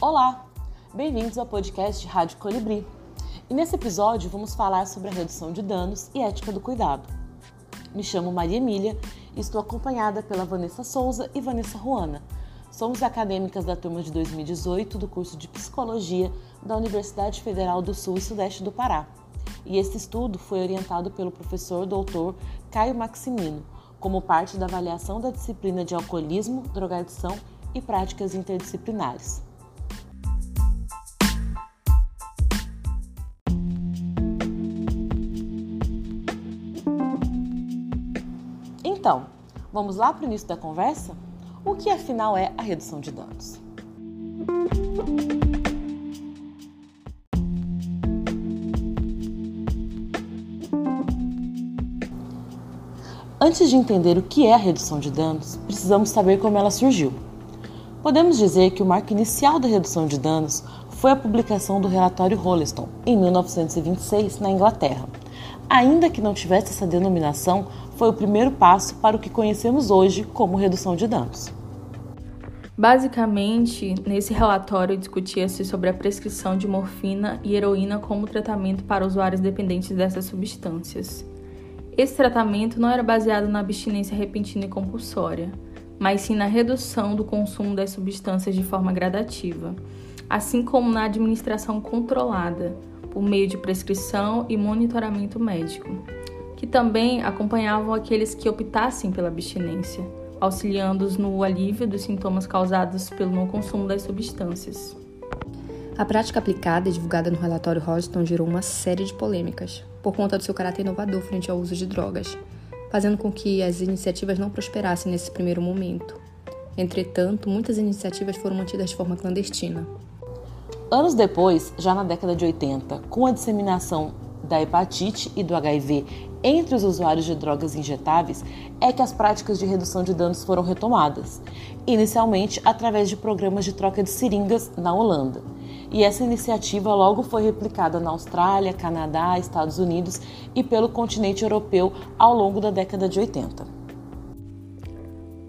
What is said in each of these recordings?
Olá, bem-vindos ao podcast Rádio Colibri. E nesse episódio vamos falar sobre a redução de danos e ética do cuidado. Me chamo Maria Emília e estou acompanhada pela Vanessa Souza e Vanessa Ruana. Somos acadêmicas da turma de 2018 do curso de Psicologia da Universidade Federal do Sul e Sudeste do Pará. E este estudo foi orientado pelo professor doutor Caio Maximino, como parte da avaliação da disciplina de alcoolismo, drogadição e práticas interdisciplinares. Então, vamos lá para o início da conversa? O que afinal é a redução de danos? Antes de entender o que é a redução de danos, precisamos saber como ela surgiu. Podemos dizer que o marco inicial da redução de danos foi a publicação do relatório Rolleston, em 1926, na Inglaterra. Ainda que não tivesse essa denominação, foi o primeiro passo para o que conhecemos hoje como redução de danos. Basicamente, nesse relatório discutia-se sobre a prescrição de morfina e heroína como tratamento para usuários dependentes dessas substâncias. Esse tratamento não era baseado na abstinência repentina e compulsória, mas sim na redução do consumo das substâncias de forma gradativa, assim como na administração controlada, por meio de prescrição e monitoramento médico, que também acompanhavam aqueles que optassem pela abstinência, auxiliando-os no alívio dos sintomas causados pelo não consumo das substâncias. A prática aplicada e divulgada no relatório Hodgson gerou uma série de polêmicas, por conta do seu caráter inovador frente ao uso de drogas, fazendo com que as iniciativas não prosperassem nesse primeiro momento. Entretanto, muitas iniciativas foram mantidas de forma clandestina. Anos depois, já na década de 80, com a disseminação da hepatite e do HIV entre os usuários de drogas injetáveis, é que as práticas de redução de danos foram retomadas, inicialmente através de programas de troca de seringas na Holanda e essa iniciativa logo foi replicada na Austrália, Canadá, Estados Unidos e pelo continente europeu ao longo da década de 80.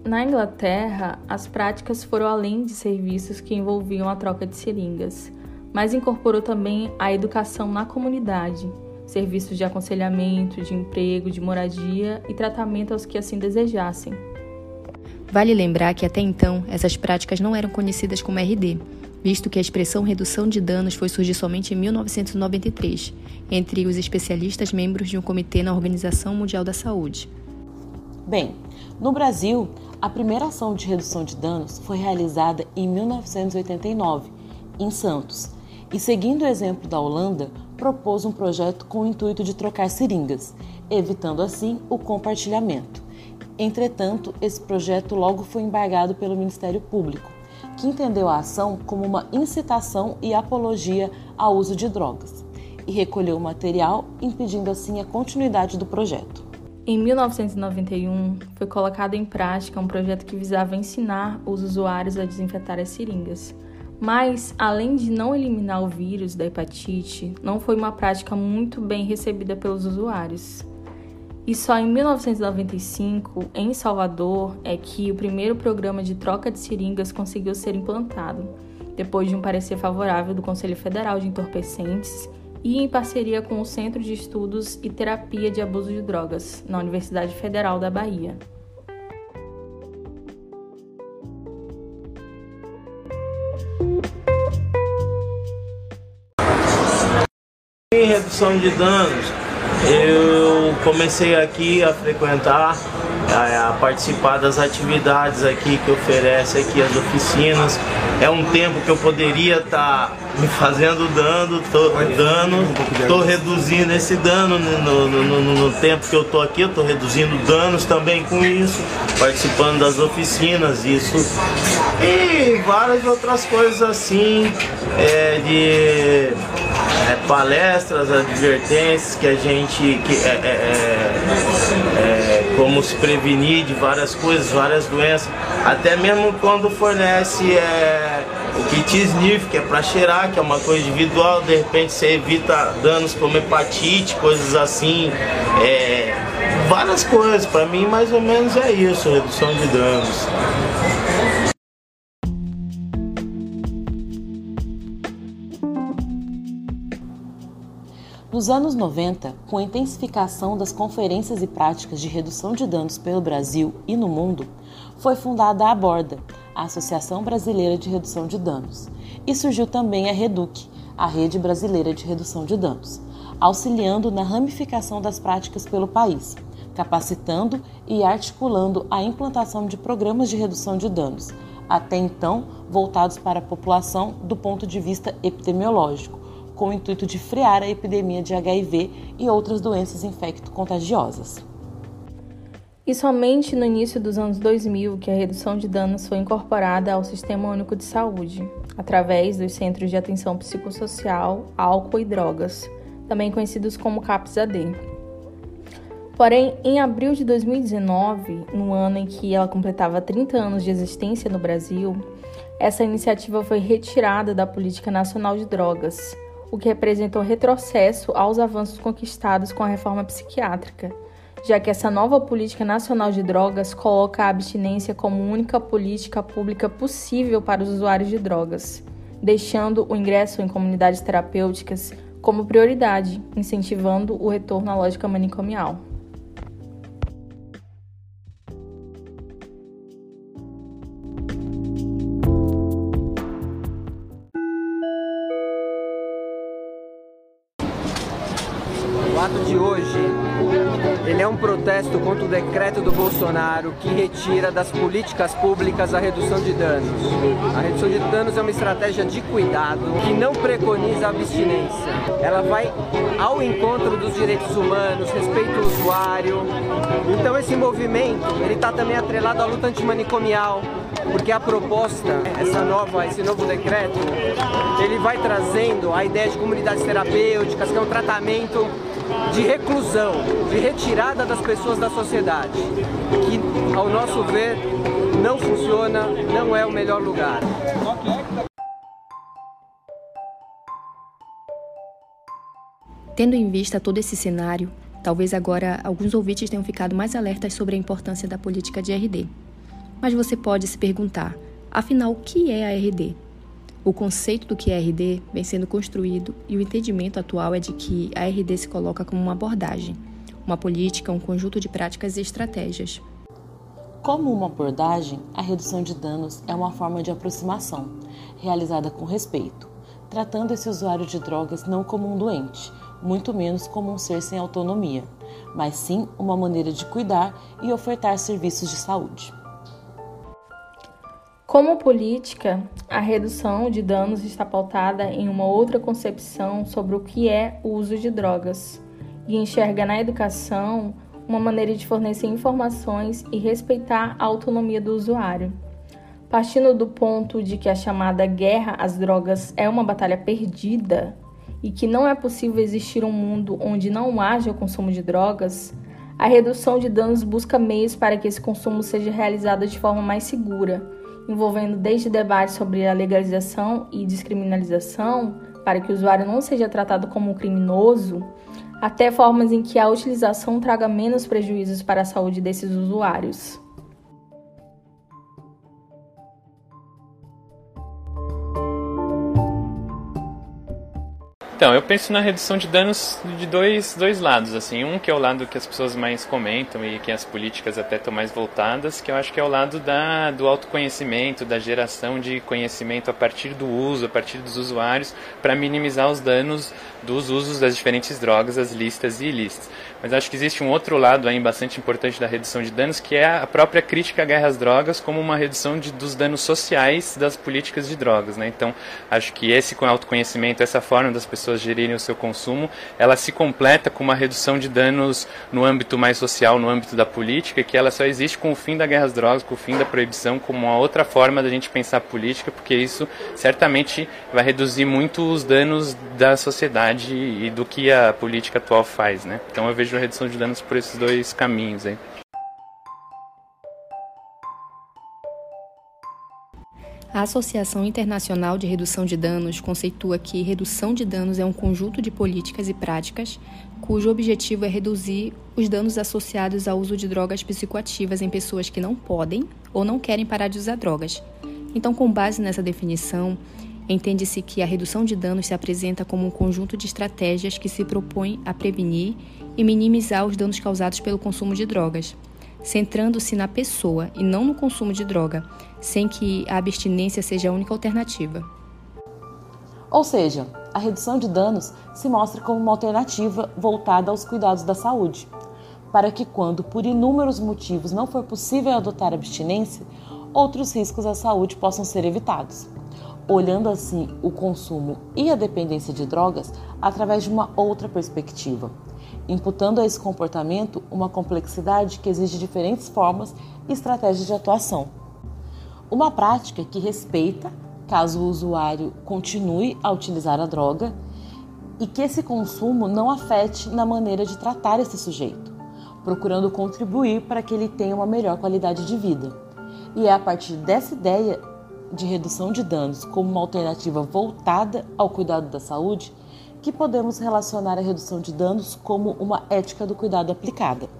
Na Inglaterra, as práticas foram além de serviços que envolviam a troca de seringas, mas incorporou também a educação na comunidade, serviços de aconselhamento, de emprego, de moradia e tratamento aos que assim desejassem. Vale lembrar que até então essas práticas não eram conhecidas como RD, visto que a expressão redução de danos foi surgir somente em 1993, entre os especialistas membros de um comitê na Organização Mundial da Saúde. Bem, no Brasil, a primeira ação de redução de danos foi realizada em 1989, em Santos, e seguindo o exemplo da Holanda, propôs um projeto com o intuito de trocar seringas, evitando assim o compartilhamento. Entretanto, esse projeto logo foi embargado pelo Ministério Público, que entendeu a ação como uma incitação e apologia ao uso de drogas e recolheu o material, impedindo assim a continuidade do projeto. Em 1991, foi colocado em prática um projeto que visava ensinar os usuários a desinfetar as seringas. Mas, além de não eliminar o vírus da hepatite, não foi uma prática muito bem recebida pelos usuários. E só em 1995, em Salvador, é que o primeiro programa de troca de seringas conseguiu ser implantado, depois de um parecer favorável do Conselho Federal de Entorpecentes e em parceria com o Centro de Estudos e Terapia de Abuso de Drogas, na Universidade Federal da Bahia. Redução de danos, eu comecei aqui a frequentar, a, participar das atividades aqui que oferece aqui as oficinas. É um tempo que eu poderia estar tá me fazendo dano, tô, dano, tô reduzindo esse dano no, no, no, no tempo que eu tô aqui, eu tô reduzindo danos também com isso, participando das oficinas, isso e várias outras coisas assim, é, de é, palestras, advertências que a gente que é, é, é, é, como se prevenir de várias coisas, várias doenças, até mesmo quando fornece é, o kit sniff, que é para cheirar, que é uma coisa individual, de repente você evita danos como hepatite, coisas assim, várias coisas. Para mim, mais ou menos é isso, redução de danos. Nos anos 90, com a intensificação das conferências e práticas de redução de danos pelo Brasil e no mundo, foi fundada a Aborda, a Associação Brasileira de Redução de Danos, e surgiu também a REDUC, a Rede Brasileira de Redução de Danos, auxiliando na ramificação das práticas pelo país, capacitando e articulando a implantação de programas de redução de danos, até então voltados para a população do ponto de vista epidemiológico, com o intuito de frear a epidemia de HIV e outras doenças infecto-contagiosas. E somente no início dos anos 2000 que a redução de danos foi incorporada ao Sistema Único de Saúde, através dos Centros de Atenção Psicossocial, Álcool e Drogas, também conhecidos como CAPS-AD. Porém, em abril de 2019, no ano em que ela completava 30 anos de existência no Brasil, essa iniciativa foi retirada da Política Nacional de Drogas, o que representou retrocesso aos avanços conquistados com a reforma psiquiátrica já que essa nova política nacional de drogas coloca a abstinência como única política pública possível para os usuários de drogas, deixando o ingresso em comunidades terapêuticas como prioridade, incentivando o retorno à lógica manicomial. Ato de hoje ele é um protesto contra o decreto do Bolsonaro que retira das políticas públicas a redução de danos. A redução de danos é uma estratégia de cuidado que não preconiza a abstinência. Ela vai ao encontro dos direitos humanos, respeito ao usuário. Então esse movimento, ele está também atrelado à luta antimanicomial, porque a proposta, essa nova, esse novo decreto, ele vai trazendo a ideia de comunidades terapêuticas, que é um tratamento de reclusão, de retirada das pessoas da sociedade, que, ao nosso ver, não funciona, não é o melhor lugar. Tendo em vista todo esse cenário, talvez agora alguns ouvintes tenham ficado mais alertas sobre a importância da política de RD. Mas você pode se perguntar, afinal, o que é a RD? O conceito do que é RD vem sendo construído e o entendimento atual é de que a RD se coloca como uma abordagem, uma política, um conjunto de práticas e estratégias. Como uma abordagem, a redução de danos é uma forma de aproximação, realizada com respeito, tratando esse usuário de drogas não como um doente, muito menos como um ser sem autonomia, mas sim uma maneira de cuidar e ofertar serviços de saúde. Como política, a redução de danos está pautada em uma outra concepção sobre o que é o uso de drogas e enxerga na educação uma maneira de fornecer informações e respeitar a autonomia do usuário. Partindo do ponto de que a chamada guerra às drogas é uma batalha perdida e que não é possível existir um mundo onde não haja o consumo de drogas, a redução de danos busca meios para que esse consumo seja realizado de forma mais segura envolvendo desde debates sobre a legalização e descriminalização, para que o usuário não seja tratado como um criminoso, até formas em que a utilização traga menos prejuízos para a saúde desses usuários. Então, eu penso na redução de danos de dois, dois lados, assim, um que é o lado que as pessoas mais comentam e que as políticas até estão mais voltadas, que eu acho que é o lado da, do autoconhecimento, da geração de conhecimento a partir do uso, a partir dos usuários, para minimizar os danos dos usos das diferentes drogas, as listas e ilícitas. Mas acho que existe um outro lado aí bastante importante da redução de danos, que é a própria crítica à guerra às drogas como uma redução de, dos danos sociais das políticas de drogas. Né? Então, acho que esse autoconhecimento, essa forma das pessoas gerirem o seu consumo, ela se completa com uma redução de danos no âmbito mais social, no âmbito da política, que ela só existe com o fim da guerra às drogas, com o fim da proibição, como uma outra forma da gente pensar política, porque isso certamente vai reduzir muito os danos da sociedade e do que a política atual faz. Né? Então, eu vejo a redução de danos por esses dois caminhos aí. A Associação Internacional de Redução de Danos conceitua que redução de danos é um conjunto de políticas e práticas cujo objetivo é reduzir os danos associados ao uso de drogas psicoativas em pessoas que não podem ou não querem parar de usar drogas. Então, com base nessa definição, Entende-se que a redução de danos se apresenta como um conjunto de estratégias que se propõe a prevenir e minimizar os danos causados pelo consumo de drogas, centrando-se na pessoa e não no consumo de droga, sem que a abstinência seja a única alternativa. Ou seja, a redução de danos se mostra como uma alternativa voltada aos cuidados da saúde, para que, quando por inúmeros motivos não for possível adotar abstinência, outros riscos à saúde possam ser evitados, olhando assim o consumo e a dependência de drogas através de uma outra perspectiva, imputando a esse comportamento uma complexidade que exige diferentes formas e estratégias de atuação. Uma prática que respeita caso o usuário continue a utilizar a droga e que esse consumo não afete na maneira de tratar esse sujeito, procurando contribuir para que ele tenha uma melhor qualidade de vida. E é a partir dessa ideia de redução de danos como uma alternativa voltada ao cuidado da saúde que podemos relacionar a redução de danos como uma ética do cuidado aplicada.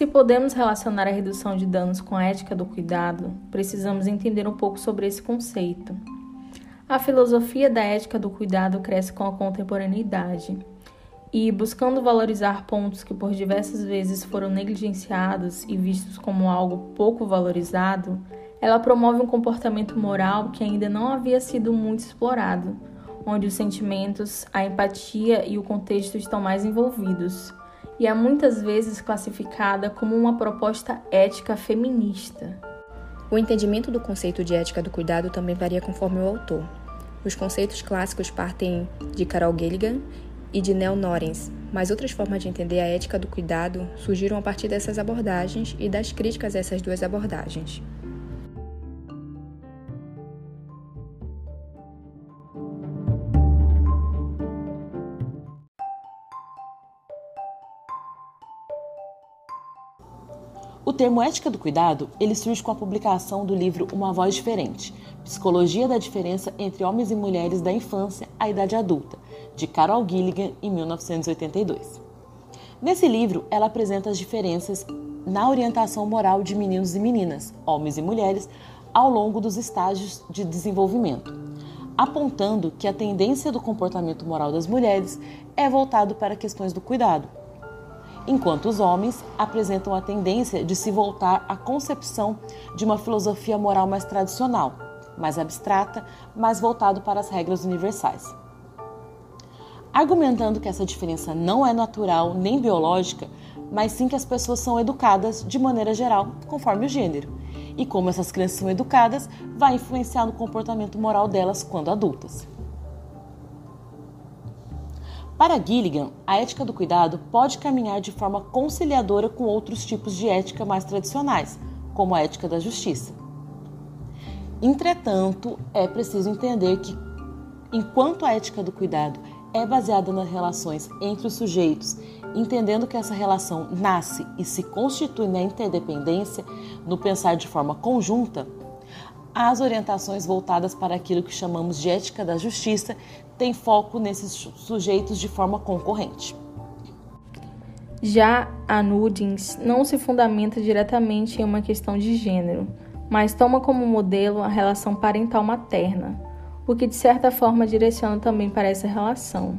Se podemos relacionar a redução de danos com a ética do cuidado, precisamos entender um pouco sobre esse conceito. A filosofia da ética do cuidado cresce com a contemporaneidade e, buscando valorizar pontos que por diversas vezes foram negligenciados e vistos como algo pouco valorizado, ela promove um comportamento moral que ainda não havia sido muito explorado, onde os sentimentos, a empatia e o contexto estão mais envolvidos e é muitas vezes classificada como uma proposta ética feminista. O entendimento do conceito de ética do cuidado também varia conforme o autor. Os conceitos clássicos partem de Carol Gilligan e de Nell Norens, mas outras formas de entender a ética do cuidado surgiram a partir dessas abordagens e das críticas a essas duas abordagens. O termo ética do cuidado, ele surge com a publicação do livro Uma Voz Diferente, Psicologia da Diferença entre Homens e Mulheres da Infância à Idade Adulta, de Carol Gilligan, em 1982. Nesse livro, ela apresenta as diferenças na orientação moral de meninos e meninas, homens e mulheres, ao longo dos estágios de desenvolvimento, apontando que a tendência do comportamento moral das mulheres é voltado para questões do cuidado, enquanto os homens apresentam a tendência de se voltar à concepção de uma filosofia moral mais tradicional, mais abstrata, mais voltado para as regras universais. Argumentando que essa diferença não é natural nem biológica, mas sim que as pessoas são educadas de maneira geral, conforme o gênero, e como essas crianças são educadas vai influenciar no comportamento moral delas quando adultas. Para Gilligan, a ética do cuidado pode caminhar de forma conciliadora com outros tipos de ética mais tradicionais, como a ética da justiça. Entretanto, é preciso entender que, enquanto a ética do cuidado é baseada nas relações entre os sujeitos, entendendo que essa relação nasce e se constitui na interdependência, no pensar de forma conjunta, as orientações voltadas para aquilo que chamamos de ética da justiça têm foco nesses sujeitos de forma concorrente. Já a Nudins não se fundamenta diretamente em uma questão de gênero, mas toma como modelo a relação parental materna, o que de certa forma direciona também para essa relação,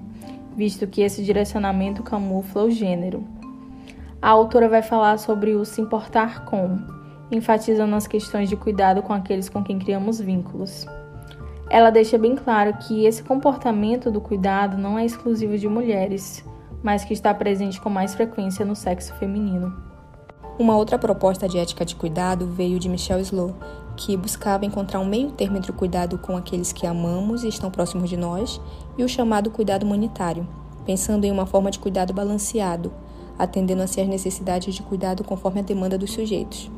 visto que esse direcionamento camufla o gênero. A autora vai falar sobre o se importar com, enfatizando as questões de cuidado com aqueles com quem criamos vínculos. Ela deixa bem claro que esse comportamento do cuidado não é exclusivo de mulheres, mas que está presente com mais frequência no sexo feminino. Uma outra proposta de ética de cuidado veio de Michelle Slow, que buscava encontrar um meio termo entre o cuidado com aqueles que amamos e estão próximos de nós e o chamado cuidado humanitário, pensando em uma forma de cuidado balanceado, atendendo-se às necessidades de cuidado conforme a demanda dos sujeitos.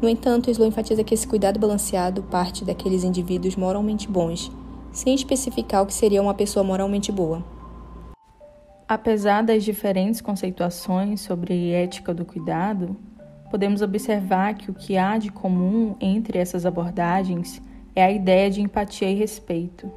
No entanto, Slow enfatiza que esse cuidado balanceado parte daqueles indivíduos moralmente bons, sem especificar o que seria uma pessoa moralmente boa. Apesar das diferentes conceituações sobre ética do cuidado, podemos observar que o que há de comum entre essas abordagens é a ideia de empatia e respeito.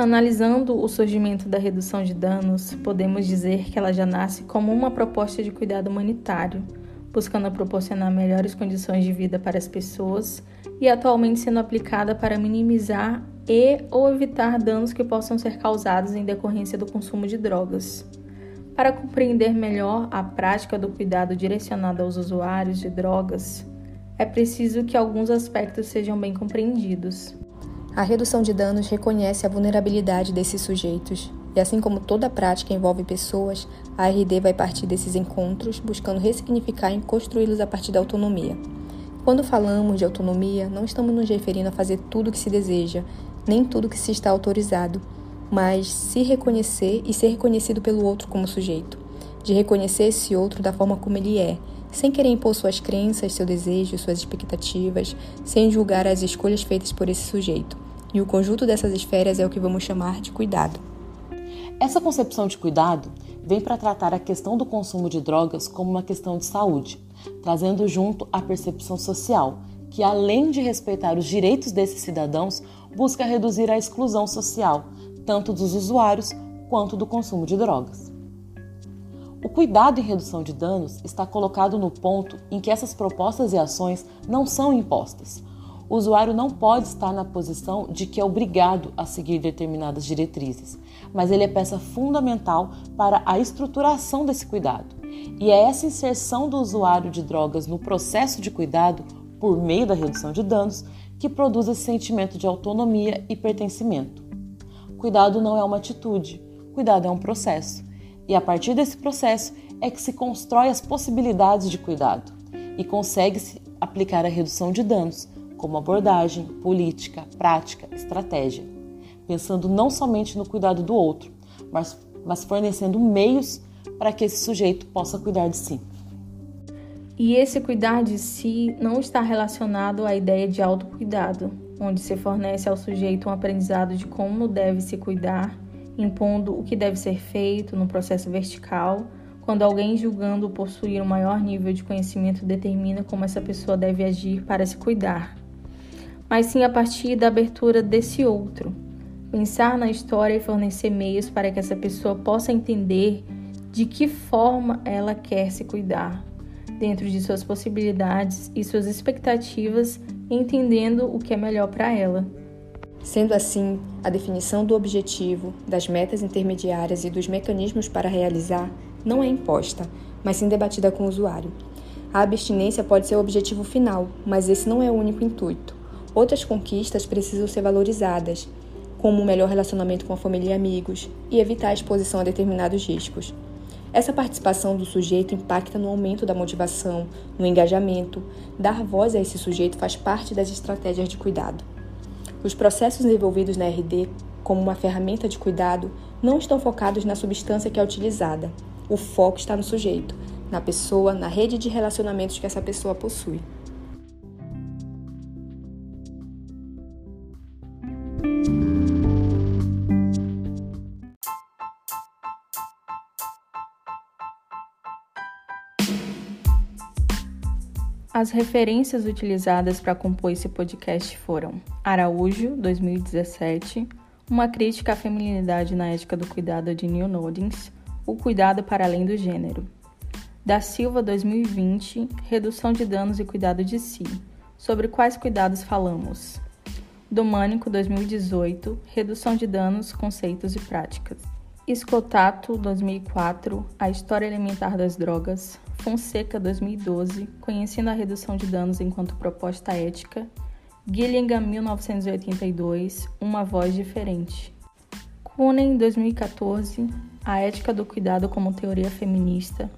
Analisando o surgimento da redução de danos, podemos dizer que ela já nasce como uma proposta de cuidado humanitário, buscando proporcionar melhores condições de vida para as pessoas e atualmente sendo aplicada para minimizar e ou evitar danos que possam ser causados em decorrência do consumo de drogas. Para compreender melhor a prática do cuidado direcionado aos usuários de drogas, é preciso que alguns aspectos sejam bem compreendidos. A redução de danos reconhece a vulnerabilidade desses sujeitos, e assim como toda prática envolve pessoas, a RD vai partir desses encontros buscando ressignificar e construí-los a partir da autonomia. Quando falamos de autonomia, não estamos nos referindo a fazer tudo o que se deseja, nem tudo o que se está autorizado, mas se reconhecer e ser reconhecido pelo outro como sujeito, de reconhecer esse outro da forma como ele é, sem querer impor suas crenças, seu desejo, suas expectativas, sem julgar as escolhas feitas por esse sujeito. E o conjunto dessas esferas é o que vamos chamar de cuidado. Essa concepção de cuidado vem para tratar a questão do consumo de drogas como uma questão de saúde, trazendo junto a percepção social, que além de respeitar os direitos desses cidadãos, busca reduzir a exclusão social, tanto dos usuários quanto do consumo de drogas. O cuidado em redução de danos está colocado no ponto em que essas propostas e ações não são impostas. O usuário não pode estar na posição de que é obrigado a seguir determinadas diretrizes, mas ele é peça fundamental para a estruturação desse cuidado. E é essa inserção do usuário de drogas no processo de cuidado, por meio da redução de danos, que produz esse sentimento de autonomia e pertencimento. Cuidado não é uma atitude, cuidado é um processo e a partir desse processo é que se constrói as possibilidades de cuidado e consegue-se aplicar a redução de danos, como abordagem, política, prática, estratégia, pensando não somente no cuidado do outro, mas, mas fornecendo meios para que esse sujeito possa cuidar de si. E esse cuidar de si não está relacionado à ideia de autocuidado, onde se fornece ao sujeito um aprendizado de como deve se cuidar impondo o que deve ser feito no processo vertical, quando alguém julgando possuir um maior nível de conhecimento determina como essa pessoa deve agir para se cuidar, mas sim a partir da abertura desse outro. Pensar na história e fornecer meios para que essa pessoa possa entender de que forma ela quer se cuidar, dentro de suas possibilidades e suas expectativas, entendendo o que é melhor para ela. Sendo assim, a definição do objetivo, das metas intermediárias e dos mecanismos para realizar não é imposta, mas sim debatida com o usuário. A abstinência pode ser o objetivo final, mas esse não é o único intuito. Outras conquistas precisam ser valorizadas, como um melhor relacionamento com a família e amigos, e evitar a exposição a determinados riscos. Essa participação do sujeito impacta no aumento da motivação, no engajamento. Dar voz a esse sujeito faz parte das estratégias de cuidado. Os processos envolvidos na RD, como uma ferramenta de cuidado, não estão focados na substância que é utilizada. O foco está no sujeito, na pessoa, na rede de relacionamentos que essa pessoa possui. As referências utilizadas para compor esse podcast foram Araújo, 2017, Uma crítica à feminilidade na ética do cuidado de Neil Nodins, O cuidado para além do gênero. Da Silva, 2020, Redução de danos e cuidado de si. Sobre quais cuidados falamos? Domânico, 2018, Redução de danos, conceitos e práticas. Escotato, 2004, A História Elementar das Drogas, Fonseca 2012, Conhecendo a Redução de Danos enquanto Proposta Ética, Gillingham 1982, Uma Voz Diferente. Kunen 2014, A Ética do Cuidado como Teoria Feminista,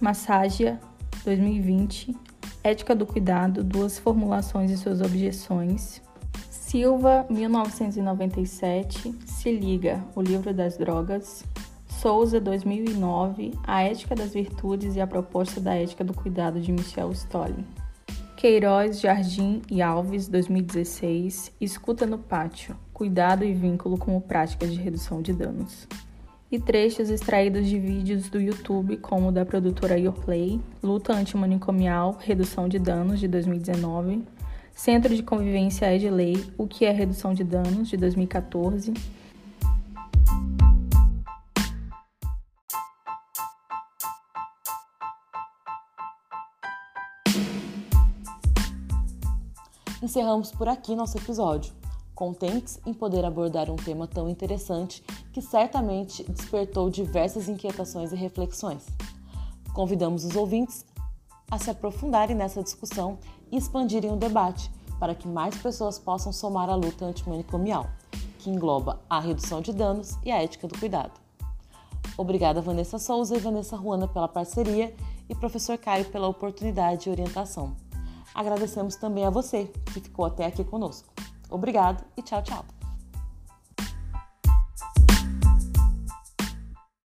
Massagia 2020, Ética do Cuidado, Duas Formulações e Suas Objeções. Silva 1997, Se Liga, O Livro das Drogas, Souza, 2009, A Ética das Virtudes e a Proposta da Ética do Cuidado de Michel Stolling. Queiroz, Jardim e Alves, 2016. Escuta no Pátio. Cuidado e vínculo com práticas de redução de danos. E trechos extraídos de vídeos do YouTube, como o da produtora Yourplay, Luta Antimanicomial, Redução de Danos, de 2019, Centro de Convivência é de Lei, O que é Redução de Danos, de 2014, Encerramos por aqui nosso episódio, contentes em poder abordar um tema tão interessante que certamente despertou diversas inquietações e reflexões. Convidamos os ouvintes a se aprofundarem nessa discussão e expandirem o debate para que mais pessoas possam somar à luta antimanicomial, que engloba a redução de danos e a ética do cuidado. Obrigada Vanessa Souza e Vanessa Ruana pela parceria e professor Caio pela oportunidade e orientação. Agradecemos também a você que ficou até aqui conosco. Obrigado e tchau, tchau.